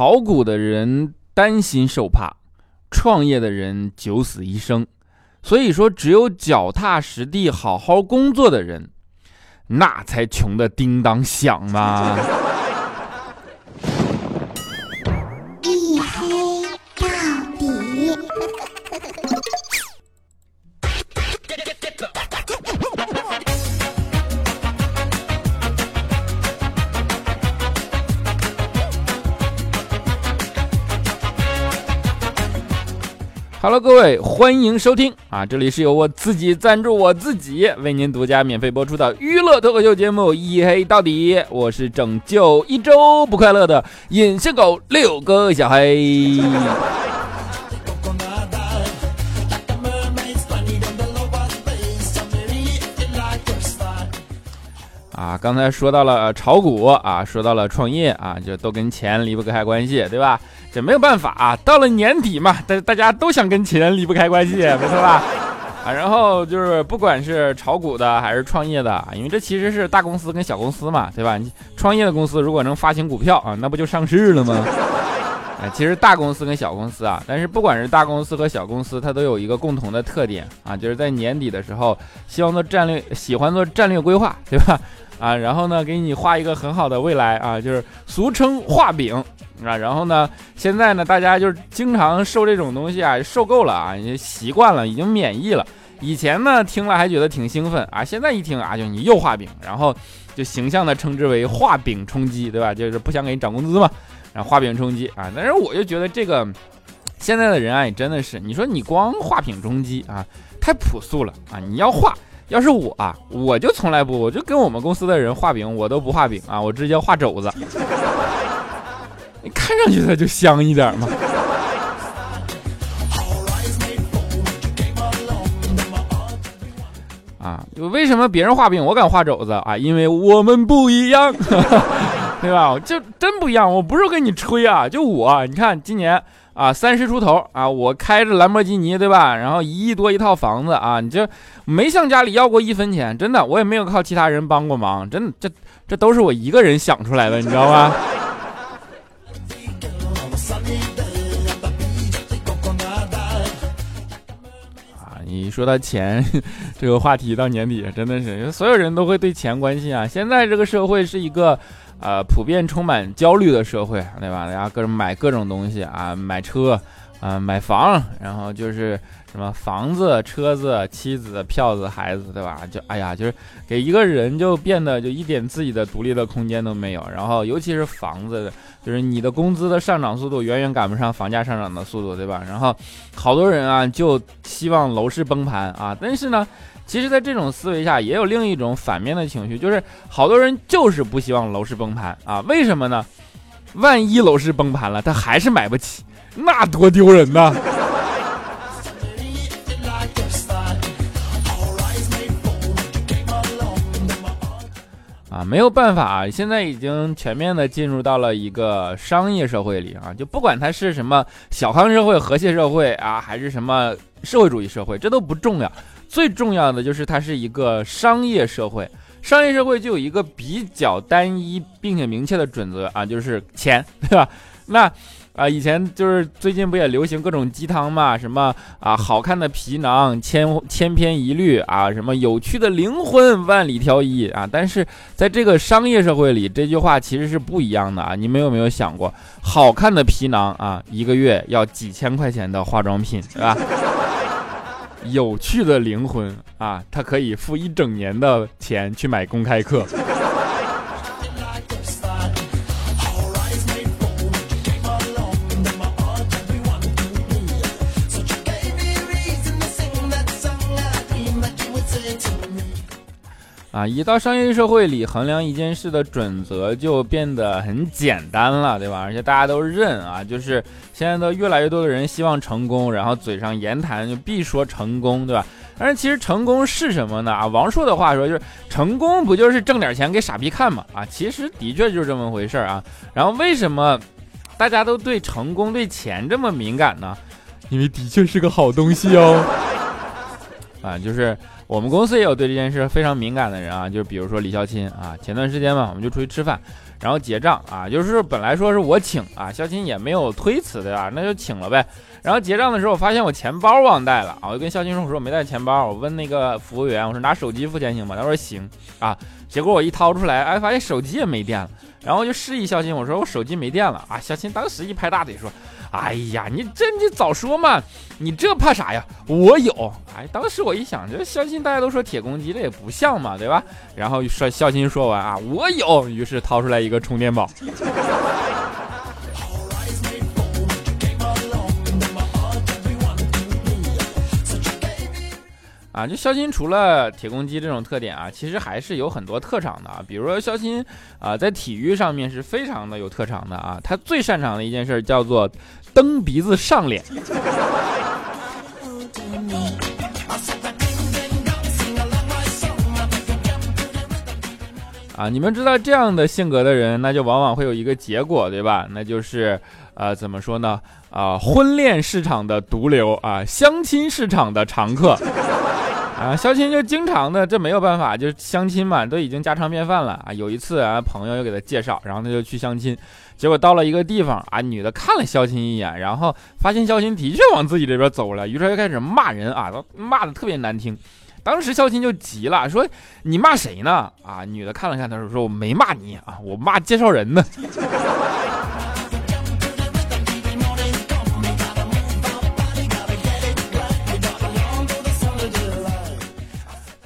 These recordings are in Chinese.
炒股的人担心受怕，创业的人九死一生。所以说，只有脚踏实地、好好工作的人，那才穷的叮当响嘛。好了各位，欢迎收听啊！这里是由我自己赞助我自己，为您独家免费播出的娱乐脱口秀节目《一黑到底》，我是拯救一周不快乐的隐形狗六哥小黑。啊，刚才说到了炒股啊，说到了创业啊，就都跟钱离不开关系，对吧？这没有办法啊，到了年底嘛，大大家都想跟钱离不开关系，没错吧？啊，然后就是不管是炒股的还是创业的，因为这其实是大公司跟小公司嘛，对吧？你创业的公司如果能发行股票啊，那不就上市了吗？啊，其实大公司跟小公司啊，但是不管是大公司和小公司，它都有一个共同的特点啊，就是在年底的时候，希望做战略，喜欢做战略规划，对吧？啊，然后呢，给你画一个很好的未来啊，就是俗称画饼啊。然后呢，现在呢，大家就是经常受这种东西啊，受够了啊，也习惯了，已经免疫了。以前呢，听了还觉得挺兴奋啊，现在一听啊，就你又画饼，然后就形象的称之为画饼充饥，对吧？就是不想给你涨工资嘛，然后画饼充饥啊。但是我就觉得这个现在的人啊，也真的是，你说你光画饼充饥啊，太朴素了啊，你要画。要是我啊，我就从来不，我就跟我们公司的人画饼，我都不画饼啊，我直接画肘子。你看上去它就香一点嘛。啊，为什么别人画饼我敢画肘子啊？因为我们不一样，对吧？就真不一样，我不是跟你吹啊，就我，你看今年。啊，三十出头啊，我开着兰博基尼，对吧？然后一亿多一套房子啊，你这没向家里要过一分钱，真的，我也没有靠其他人帮过忙，真的，这这都是我一个人想出来的，你知道吗？啊，你说到钱这个话题，到年底真的是所有人都会对钱关心啊。现在这个社会是一个。呃，普遍充满焦虑的社会，对吧？大家各种买各种东西啊，买车，啊，买房，然后就是什么房子、车子、妻子、票子、孩子，对吧？就哎呀，就是给一个人就变得就一点自己的独立的空间都没有。然后尤其是房子，就是你的工资的上涨速度远远赶不上房价上涨的速度，对吧？然后好多人啊，就希望楼市崩盘啊，但是呢。其实，在这种思维下，也有另一种反面的情绪，就是好多人就是不希望楼市崩盘啊？为什么呢？万一楼市崩盘了，他还是买不起，那多丢人呐！啊，没有办法啊，现在已经全面的进入到了一个商业社会里啊，就不管它是什么小康社会、和谐社会啊，还是什么社会主义社会，这都不重要。最重要的就是它是一个商业社会，商业社会就有一个比较单一并且明确的准则啊，就是钱，对吧？那啊，以前就是最近不也流行各种鸡汤嘛，什么啊，好看的皮囊千千篇一律啊，什么有趣的灵魂万里挑一啊。但是在这个商业社会里，这句话其实是不一样的啊。你们有没有想过，好看的皮囊啊，一个月要几千块钱的化妆品，是吧？有趣的灵魂啊，他可以付一整年的钱去买公开课。啊，一到商业社会里，衡量一件事的准则就变得很简单了，对吧？而且大家都认啊，就是现在的越来越多的人希望成功，然后嘴上言谈就必说成功，对吧？但是其实成功是什么呢？啊，王朔的话说就是成功不就是挣点钱给傻逼看嘛？啊，其实的确就是这么回事啊。然后为什么大家都对成功、对钱这么敏感呢？因为的确是个好东西哦。啊，就是。我们公司也有对这件事非常敏感的人啊，就比如说李孝钦啊，前段时间嘛，我们就出去吃饭，然后结账啊，就是本来说是我请啊，孝钦也没有推辞对吧？那就请了呗。然后结账的时候，我发现我钱包忘带了啊，我就跟肖鑫说，我说我没带钱包，我问那个服务员，我说拿手机付钱行吗？他说行啊。结果我一掏出来，哎，发现手机也没电了，然后就示意肖鑫，我说我手机没电了啊。肖鑫当时一拍大腿说。哎呀，你这你早说嘛！你这怕啥呀？我有。哎，当时我一想，这肖鑫大家都说铁公鸡，这也不像嘛，对吧？然后说肖鑫说完啊，我有，于是掏出来一个充电宝。啊，就肖鑫除了铁公鸡这种特点啊，其实还是有很多特长的啊。比如说肖鑫啊，在体育上面是非常的有特长的啊。他最擅长的一件事叫做蹬鼻子上脸。啊，你们知道这样的性格的人，那就往往会有一个结果，对吧？那就是呃，怎么说呢？啊，婚恋市场的毒瘤啊，相亲市场的常客。啊，肖鑫就经常的，这没有办法，就相亲嘛，都已经家常便饭了啊。有一次啊，朋友又给他介绍，然后他就去相亲，结果到了一个地方啊，女的看了肖鑫一眼，然后发现肖鑫的确往自己这边走了，于是又开始骂人啊，骂的特别难听。当时肖鑫就急了，说：“你骂谁呢？”啊，女的看了看他，说：“说我没骂你啊，我骂介绍人呢。”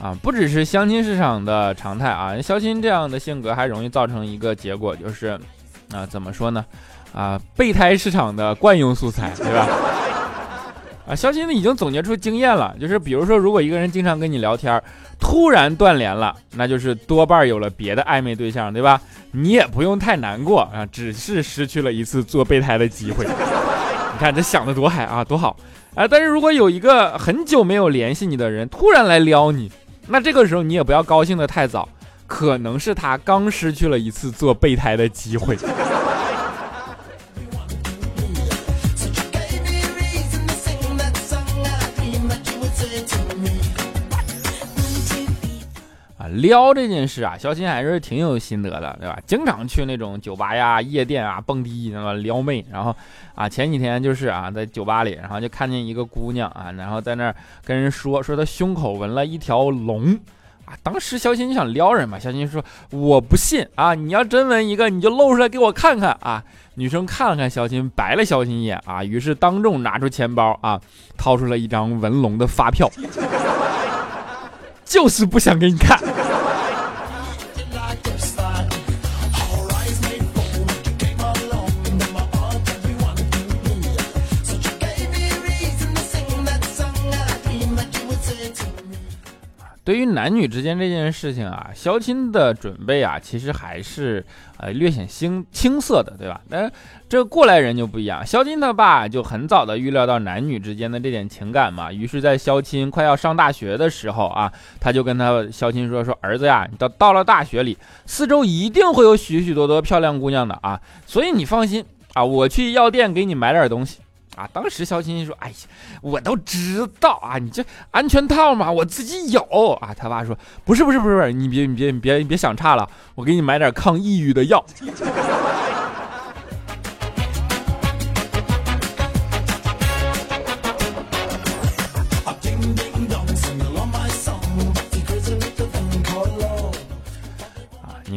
啊，不只是相亲市场的常态啊，肖鑫这样的性格还容易造成一个结果，就是啊，怎么说呢？啊，备胎市场的惯用素材，对吧？啊，肖鑫呢已经总结出经验了，就是比如说，如果一个人经常跟你聊天，突然断联了，那就是多半有了别的暧昧对象，对吧？你也不用太难过啊，只是失去了一次做备胎的机会。你看这想的多嗨啊，多好啊！但是如果有一个很久没有联系你的人突然来撩你，那这个时候你也不要高兴的太早，可能是他刚失去了一次做备胎的机会。撩这件事啊，肖鑫还是挺有心得的，对吧？经常去那种酒吧呀、夜店啊蹦迪，那么撩妹。然后啊，前几天就是啊，在酒吧里，然后就看见一个姑娘啊，然后在那儿跟人说，说她胸口纹了一条龙。啊，当时肖新就想撩人嘛，肖新说我不信啊，你要真纹一个，你就露出来给我看看啊。女生看了看肖新，白了肖新一眼啊，于是当众拿出钱包啊，掏出了一张纹龙的发票，就是不想给你看。男女之间这件事情啊，肖亲的准备啊，其实还是呃略显青青涩的，对吧？但是这过来人就不一样，肖亲他爸就很早的预料到男女之间的这点情感嘛，于是，在肖亲快要上大学的时候啊，他就跟他肖亲说：“说儿子呀，你到到了大学里，四周一定会有许许多多漂亮姑娘的啊，所以你放心啊，我去药店给你买点东西。”啊！当时肖青青说：“哎呀，我都知道啊，你这安全套嘛，我自己有啊。”他爸说：“不是，不是，不是，你别，你别，你别，你别想差了，我给你买点抗抑郁的药。”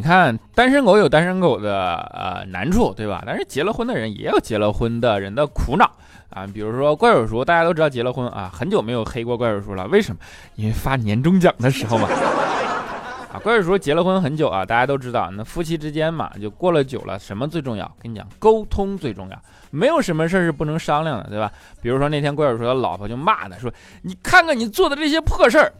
看，单身狗有单身狗的呃难处，对吧？但是结了婚的人也有结了婚的人的苦恼啊。比如说怪叔叔，大家都知道结了婚啊，很久没有黑过怪叔叔了。为什么？因为发年终奖的时候嘛。啊，怪叔叔结了婚很久啊，大家都知道，那夫妻之间嘛，就过了久了，什么最重要？跟你讲，沟通最重要，没有什么事儿是不能商量的，对吧？比如说那天怪叔叔的老婆就骂他说：“你看看你做的这些破事儿。”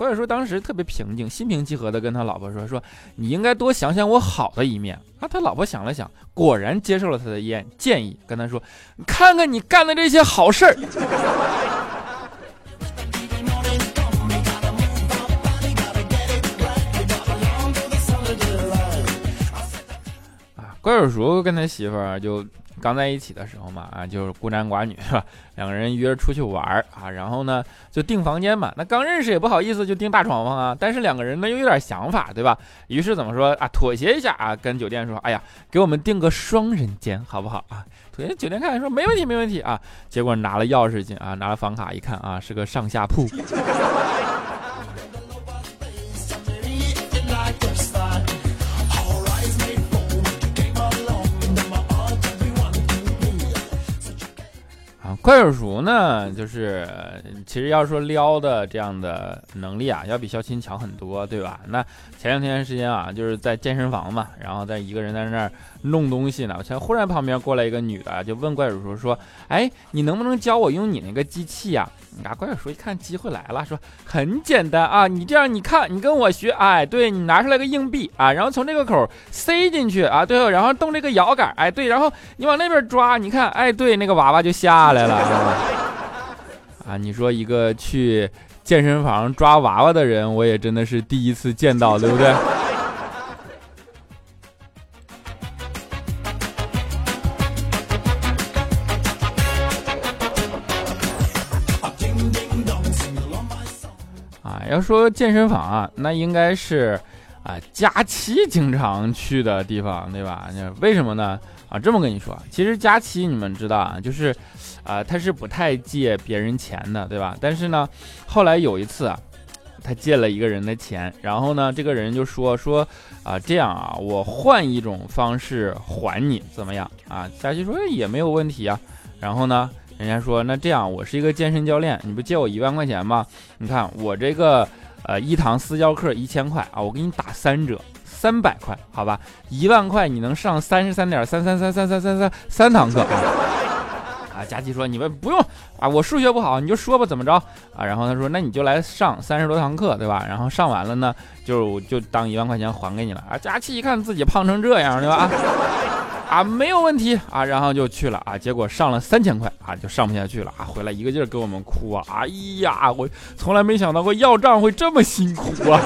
怪叔叔当时特别平静，心平气和的跟他老婆说：“说你应该多想想我好的一面啊。”他老婆想了想，果然接受了他的建建议，跟他说：“看看你干的这些好事儿。”啊，怪叔叔跟他媳妇儿就刚在一起的时候嘛，啊，就是孤男寡女是吧？两个人约着出去玩儿啊，然后呢就订房间嘛。那刚认识也不好意思就订大床房啊，但是两个人呢又有点想法，对吧？于是怎么说啊？妥协一下啊，跟酒店说，哎呀，给我们订个双人间好不好啊？妥协酒店看说没问题没问题啊。结果拿了钥匙进啊，拿了房卡一看啊，是个上下铺。快手熟呢，就是其实要说撩的这样的能力啊，要比肖钦强很多，对吧？那前两天时间啊，就是在健身房嘛，然后在一个人在那儿弄东西呢，我才忽然旁边过来一个女的，就问怪叔叔说：“哎，你能不能教我用你那个机器呀？”啊，怪叔叔一看机会来了，说：“很简单啊，你这样，你看，你跟我学，哎，对你拿出来个硬币啊，然后从这个口塞进去啊，对，然后动这个摇杆，哎，对，然后你往那边抓，你看，哎，对，那个娃娃就下来了。”啊，你说一个去健身房抓娃娃的人，我也真的是第一次见到，对不对？说健身房啊，那应该是啊佳期经常去的地方，对吧？那为什么呢？啊，这么跟你说，其实佳期你们知道啊，就是。啊，他是不太借别人钱的，对吧？但是呢，后来有一次啊，他借了一个人的钱，然后呢，这个人就说说啊，这样啊，我换一种方式还你，怎么样？啊，佳琪说也没有问题啊。然后呢，人家说那这样，我是一个健身教练，你不借我一万块钱吗？你看我这个呃一堂私教课一千块啊，我给你打三折，三百块，好吧？一万块你能上三十三点三三三三三三三三堂课。啊，佳琪说：“你们不用啊，我数学不好，你就说吧，怎么着啊？”然后他说：“那你就来上三十多堂课，对吧？然后上完了呢，就就当一万块钱还给你了。”啊，佳琪一看自己胖成这样，对吧？啊，没有问题啊，然后就去了啊，结果上了三千块啊，就上不下去了啊，回来一个劲儿给我们哭啊！哎呀，我从来没想到过要账会这么辛苦啊！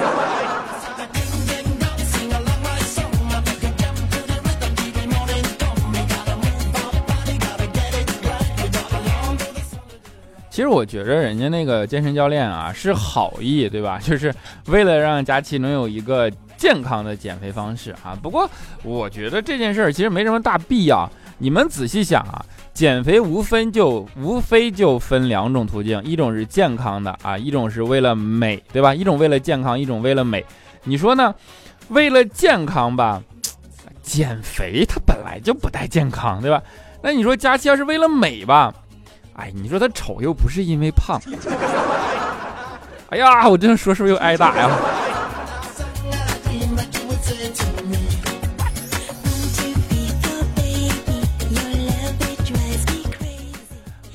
其实我觉着人家那个健身教练啊是好意，对吧？就是为了让佳琪能有一个健康的减肥方式啊。不过我觉得这件事儿其实没什么大必要。你们仔细想啊，减肥无分就无非就分两种途径，一种是健康的啊，一种是为了美，对吧？一种为了健康，一种为了美。你说呢？为了健康吧，减肥它本来就不太健康，对吧？那你说佳琪要是为了美吧？哎，你说他丑又不是因为胖。哎呀，我这样说是不是又挨打呀？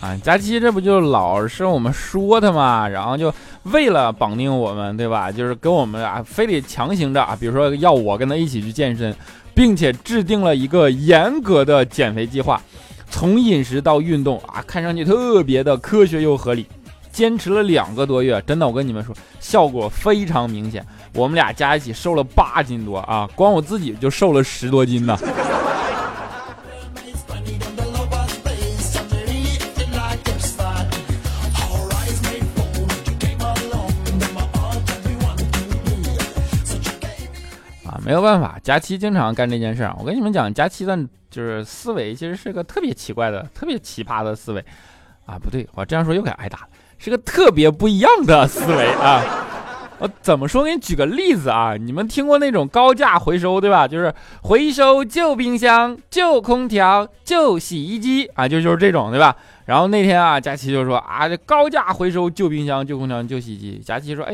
啊，佳期这不就老是我们说他嘛，然后就为了绑定我们，对吧？就是跟我们啊，非得强行着啊，比如说要我跟他一起去健身，并且制定了一个严格的减肥计划。从饮食到运动啊，看上去特别的科学又合理。坚持了两个多月，真的，我跟你们说，效果非常明显。我们俩加一起瘦了八斤多啊，光我自己就瘦了十多斤呢。没有办法，佳期经常干这件事儿。我跟你们讲，佳期的。就是思维其实是个特别奇怪的、特别奇葩的思维，啊，不对，我这样说又该挨打了，是个特别不一样的思维啊！我怎么说？给你举个例子啊，你们听过那种高价回收对吧？就是回收旧冰箱、旧空调、旧洗衣机啊，就就是这种对吧？然后那天啊，佳琪就说啊，这高价回收旧冰箱、旧空调、旧洗衣机。佳琪说，哎，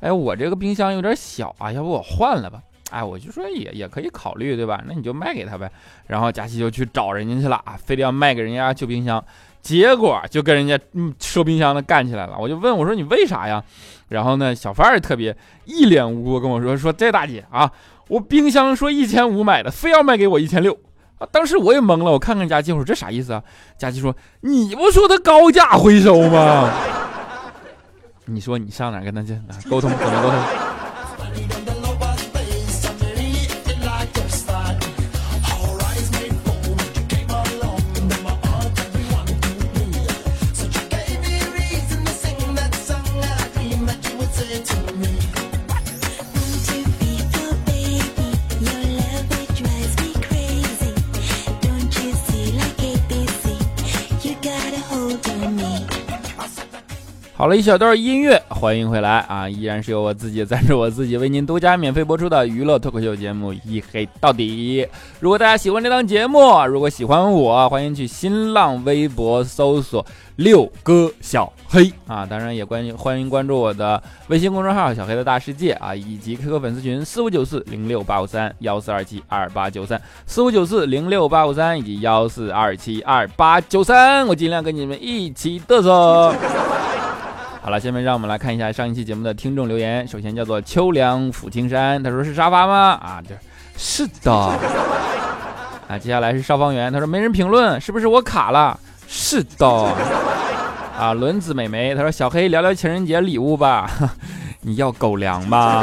哎，我这个冰箱有点小啊，要不我换了吧？哎，我就说也也可以考虑，对吧？那你就卖给他呗。然后佳琪就去找人家去了啊，非得要卖给人家旧冰箱，结果就跟人家嗯收冰箱的干起来了。我就问我说你为啥呀？然后呢，小贩儿特别一脸无辜跟我说说这大姐啊，我冰箱说一千五买的，非要卖给我一千六啊。当时我也懵了，我看看佳琪，我说这啥意思啊？佳琪说你不说他高价回收吗？你说你上哪跟他去沟通？怎么沟通？好了一小段音乐，欢迎回来啊！依然是由我自己赞助我自己为您独家免费播出的娱乐脱口秀节目《一黑到底》。如果大家喜欢这档节目，如果喜欢我，欢迎去新浪微博搜索“六哥小黑”啊！当然也关欢迎关注我的微信公众号“小黑的大世界”啊，以及 QQ 粉丝群四五九四零六八五三幺四二七二八九三四五九四零六八五三以及幺四二七二八九三，我尽量跟你们一起嘚瑟。好了，下面让我们来看一下上一期节目的听众留言。首先叫做秋凉抚青山，他说是沙发吗？啊，这是的。啊，接下来是邵方圆，他说没人评论，是不是我卡了？是的。啊，轮子美眉，他说小黑聊聊情人节礼物吧，你要狗粮吗？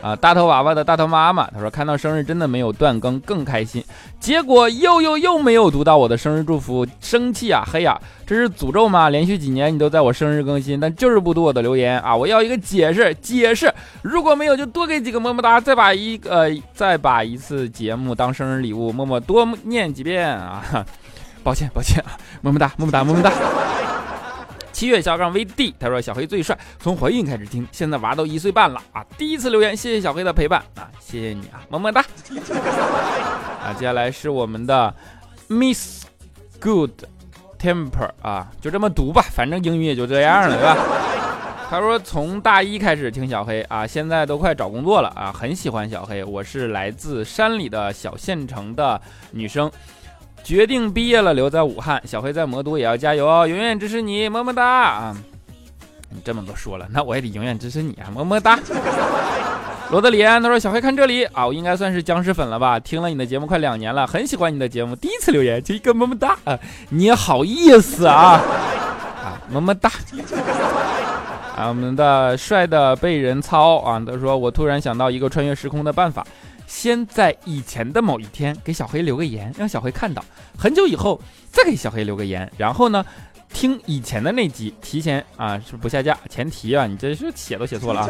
啊，大头娃娃的大头妈妈，他说看到生日真的没有断更更开心，结果又又又没有读到我的生日祝福，生气啊！嘿呀，这是诅咒吗？连续几年你都在我生日更新，但就是不读我的留言啊！我要一个解释，解释！如果没有就多给几个么么哒，再把一呃再把一次节目当生日礼物，默默多念几遍啊！抱歉抱歉啊，么么哒么么哒么么哒。七月小杠 VD，他说小黑最帅，从怀孕开始听，现在娃都一岁半了啊！第一次留言，谢谢小黑的陪伴啊，谢谢你啊，么么哒！啊，接下来是我们的 Miss Good Temper 啊，就这么读吧，反正英语也就这样了，对吧？他说从大一开始听小黑啊，现在都快找工作了啊，很喜欢小黑，我是来自山里的小县城的女生。决定毕业了，留在武汉。小黑在魔都也要加油哦，永远支持你，么么哒啊！你这么都说了，那我也得永远支持你啊，么么哒。罗德里安他说：“小黑看这里啊，我应该算是僵尸粉了吧？听了你的节目快两年了，很喜欢你的节目。第一次留言就一个么么哒啊，你好意思啊啊，么么哒。啊，我们的帅的被人操啊，他说我突然想到一个穿越时空的办法。”先在以前的某一天给小黑留个言，让小黑看到。很久以后再给小黑留个言，然后呢，听以前的那集，提前啊是不下架前提啊，你这是写都写错了啊！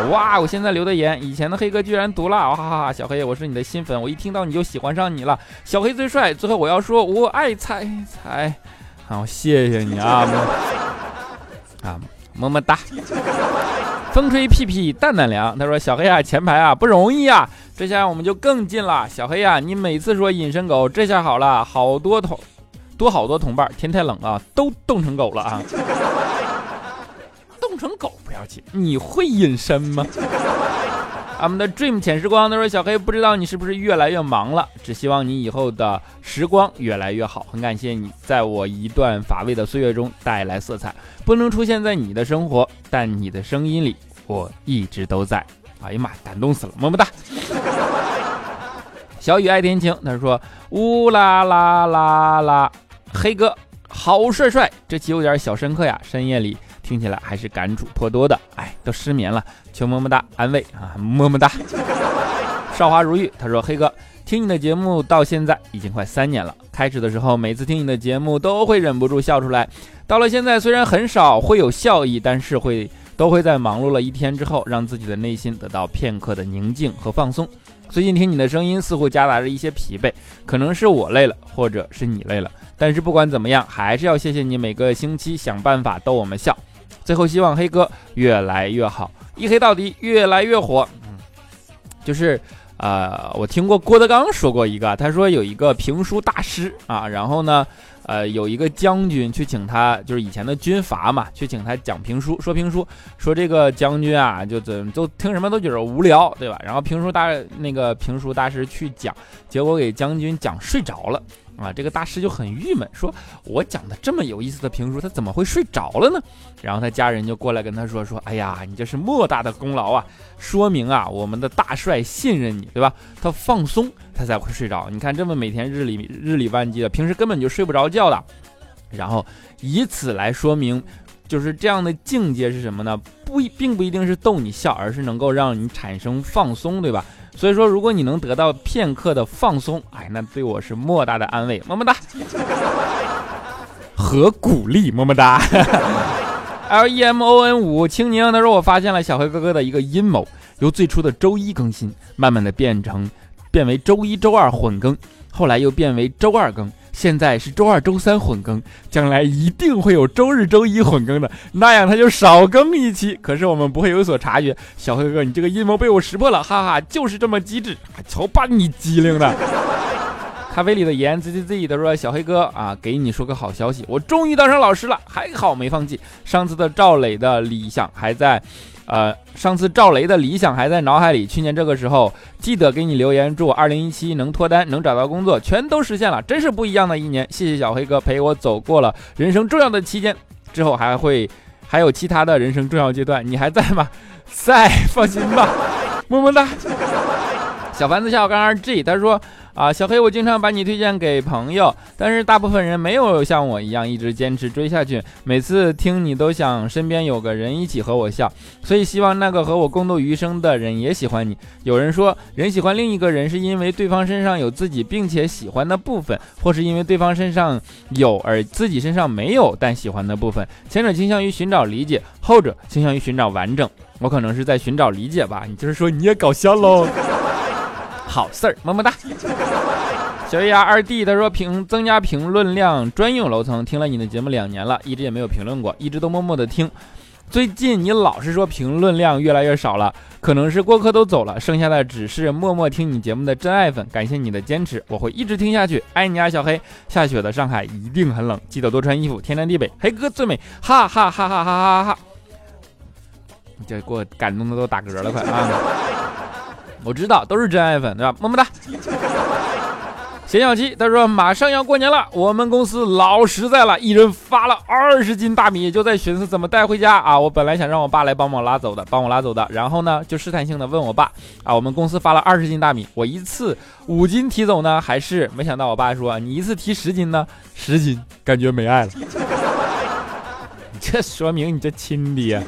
哇，我现在留的言，以前的黑哥居然读了，哈哈哈！小黑，我是你的新粉，我一听到你就喜欢上你了。小黑最帅。最后我要说，我爱彩彩，好，谢谢你啊，啊，么么哒。风吹屁屁蛋蛋凉，他说小黑啊，前排啊不容易啊。这下我们就更近了，小黑啊，你每次说隐身狗，这下好了，好多同多好多同伴，天太冷了，都冻成狗了啊！冻成狗不要紧，你会隐身吗？俺们的 dream 浅时光他说小黑不知道你是不是越来越忙了，只希望你以后的时光越来越好。很感谢你在我一段乏味的岁月中带来色彩，不能出现在你的生活，但你的声音里我一直都在。哎呀妈，感动死了，么么哒。小雨爱天晴，他说：“乌啦啦啦啦，黑哥好帅帅，这期有点小深刻呀，深夜里听起来还是感触颇多的。哎，都失眠了，求么么哒安慰啊，么么哒。”少华如玉，他说：“黑哥，听你的节目到现在已经快三年了，开始的时候每次听你的节目都会忍不住笑出来，到了现在虽然很少会有笑意，但是会都会在忙碌了一天之后，让自己的内心得到片刻的宁静和放松。”最近听你的声音似乎夹杂着一些疲惫，可能是我累了，或者是你累了。但是不管怎么样，还是要谢谢你每个星期想办法逗我们笑。最后希望黑哥越来越好，一黑到底越来越火。嗯，就是呃，我听过郭德纲说过一个，他说有一个评书大师啊，然后呢。呃，有一个将军去请他，就是以前的军阀嘛，去请他讲评书，说评书，说这个将军啊，就怎就听什么都觉得无聊，对吧？然后评书大那个评书大师去讲，结果给将军讲睡着了。啊，这个大师就很郁闷，说：“我讲的这么有意思的评书，他怎么会睡着了呢？”然后他家人就过来跟他说：“说，哎呀，你这是莫大的功劳啊，说明啊，我们的大帅信任你，对吧？他放松，他才会睡着。你看，这么每天日理日理万机的，平时根本就睡不着觉的。然后以此来说明，就是这样的境界是什么呢？不，并不一定是逗你笑，而是能够让你产生放松，对吧？”所以说，如果你能得到片刻的放松，哎，那对我是莫大的安慰，么么哒 和鼓励，么么哒。L E M O N 五青柠他说我发现了小黑哥哥的一个阴谋，由最初的周一更新，慢慢的变成变为周一周二混更，后来又变为周二更，现在是周二、周三混更，将来一定会有周日、周一混更的，那样他就少更一期。可是我们不会有所察觉。小黑哥，你这个阴谋被我识破了，哈哈，就是这么机智，瞧把你机灵的。咖啡里的盐 z z z 他说：“小黑哥啊，给你说个好消息，我终于当上老师了，还好没放弃。上次的赵磊的理想还在，呃，上次赵雷的理想还在脑海里。去年这个时候，记得给你留言，祝我2017能脱单，能找到工作，全都实现了，真是不一样的一年。谢谢小黑哥陪我走过了人生重要的期间，之后还会还有其他的人生重要阶段，你还在吗？在，放心吧，么么哒。小凡子笑刚二 G，他说。”啊，小黑，我经常把你推荐给朋友，但是大部分人没有像我一样一直坚持追下去。每次听你都想身边有个人一起和我笑，所以希望那个和我共度余生的人也喜欢你。有人说，人喜欢另一个人是因为对方身上有自己并且喜欢的部分，或是因为对方身上有而自己身上没有但喜欢的部分。前者倾向于寻找理解，后者倾向于寻找完整。我可能是在寻找理解吧？你就是说你也搞笑喽？好事儿，么么哒。小月牙二弟他说评增加评论量专用楼层，听了你的节目两年了，一直也没有评论过，一直都默默的听。最近你老是说评论量越来越少了，可能是过客都走了，剩下的只是默默听你节目的真爱粉。感谢你的坚持，我会一直听下去。爱你啊，小黑。下雪的上海一定很冷，记得多穿衣服。天南地北，黑哥最美，哈哈哈哈哈哈哈！你这给我感动的都打嗝了，快啊！我知道都是真爱粉，对吧？么么哒。咸小七他说马上要过年了，我们公司老实在了，一人发了二十斤大米，就在寻思怎么带回家啊。我本来想让我爸来帮我拉走的，帮我拉走的。然后呢，就试探性的问我爸啊，我们公司发了二十斤大米，我一次五斤提走呢，还是没想到我爸说你一次提十斤呢？十斤感觉没爱了。这说明你这亲爹。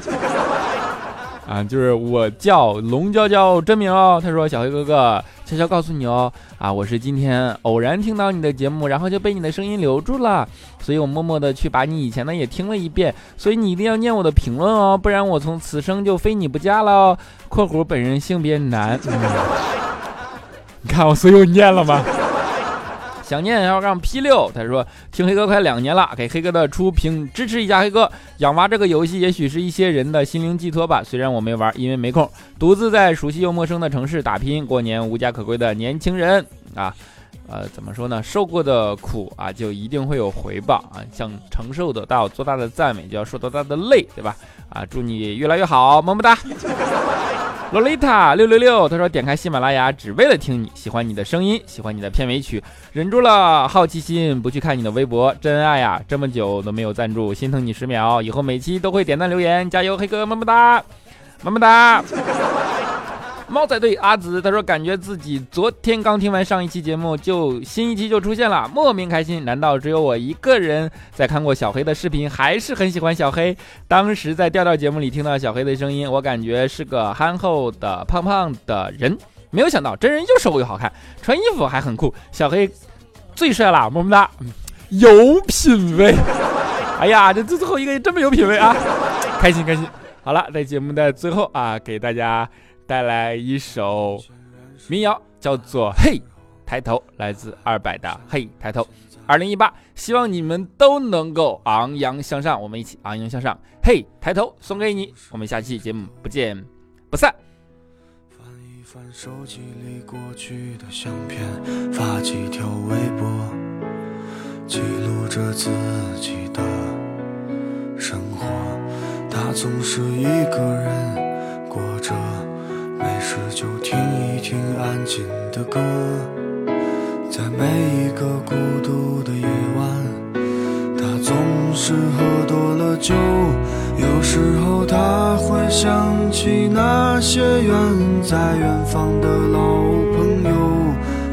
啊，就是我叫龙娇娇真名哦。他说：“小黑哥哥，悄悄告诉你哦，啊，我是今天偶然听到你的节目，然后就被你的声音留住了，所以我默默的去把你以前的也听了一遍。所以你一定要念我的评论哦，不然我从此生就非你不嫁了哦。”（括弧本人性别男。）你看我所以我念了吗？想念要让 P 六，他说听黑哥快两年了，给黑哥的出评支持一下黑哥。养娃这个游戏也许是一些人的心灵寄托吧，虽然我没玩，因为没空，独自在熟悉又陌生的城市打拼。过年无家可归的年轻人啊，呃，怎么说呢？受过的苦啊，就一定会有回报啊。想承受得到多大的赞美，就要受多大的累，对吧？啊，祝你越来越好，么么哒。洛丽塔六六六，他说点开喜马拉雅只为了听你，喜欢你的声音，喜欢你的片尾曲，忍住了好奇心不去看你的微博，真爱呀！这么久都没有赞助，心疼你十秒，以后每期都会点赞留言，加油，黑哥，么么哒，么么哒。猫仔队阿紫他说：“感觉自己昨天刚听完上一期节目，就新一期就出现了，莫名开心。难道只有我一个人在看过小黑的视频，还是很喜欢小黑？当时在调调节目里听到小黑的声音，我感觉是个憨厚的胖胖的人，没有想到真人又瘦又好看，穿衣服还很酷。小黑最帅了，么么哒，有品位。哎呀，这最后一个这么有品位啊，开心开心。好了，在节目的最后啊，给大家。”带来一首民谣，叫做 《嘿抬头》，来自二百的《嘿抬头》。二零一八，希望你们都能够昂扬向上，我们一起昂扬向上。嘿抬头，送给你，我们下期节目不见不散。翻一翻手机里过去的相片，发几条微博，记录着自己的生活。他总是一个人过着。没事就听一听安静的歌，在每一个孤独的夜晚，他总是喝多了酒。有时候他会想起那些远在远方的老朋友，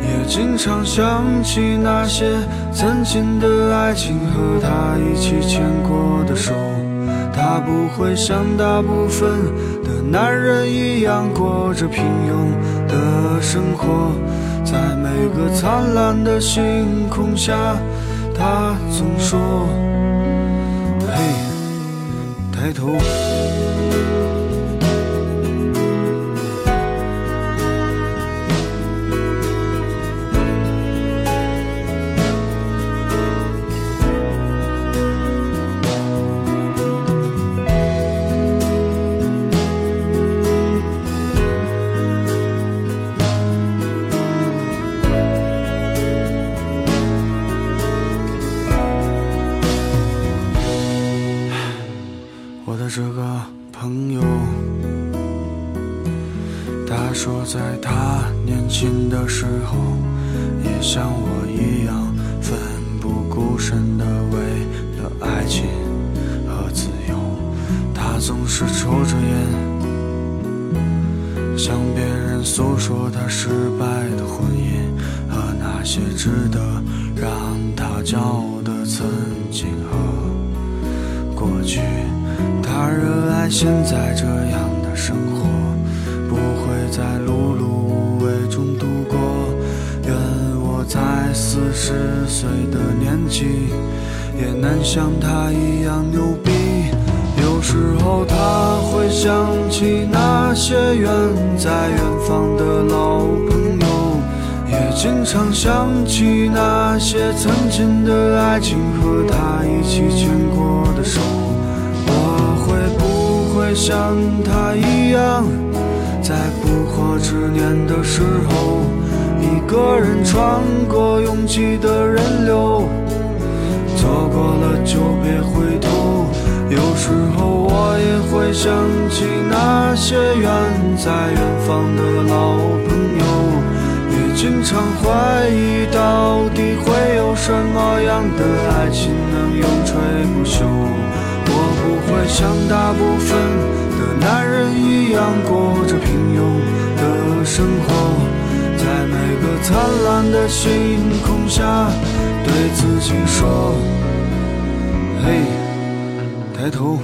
也经常想起那些曾经的爱情和他一起牵过的手。他不会像大部分男人一样过着平庸的生活，在每个灿烂的星空下，他总说：“嘿，抬头。”我的这个朋友，他说在他年轻的时候，也像我一样奋不顾身的为了爱情和自由。他总是抽着烟，向别人诉说他失败的婚姻和那些值得让他骄傲的曾经和过去。他热爱现在这样的生活，不会在碌碌无为中度过。愿我在四十岁的年纪，也能像他一样牛逼。有时候他会想起那些远在远方的老朋友，也经常想起那些曾经的爱情和他一起牵过的手。像他一样，在不惑之年的时候，一个人穿过拥挤的人流，错过了就别回头。有时候我也会想起那些远在远方的老朋友，也经常怀疑到底会有什么样的爱情能永垂不朽。像大部分的男人一样过着平庸的生活，在每个灿烂的星空下，对自己说：“嘿，抬头。”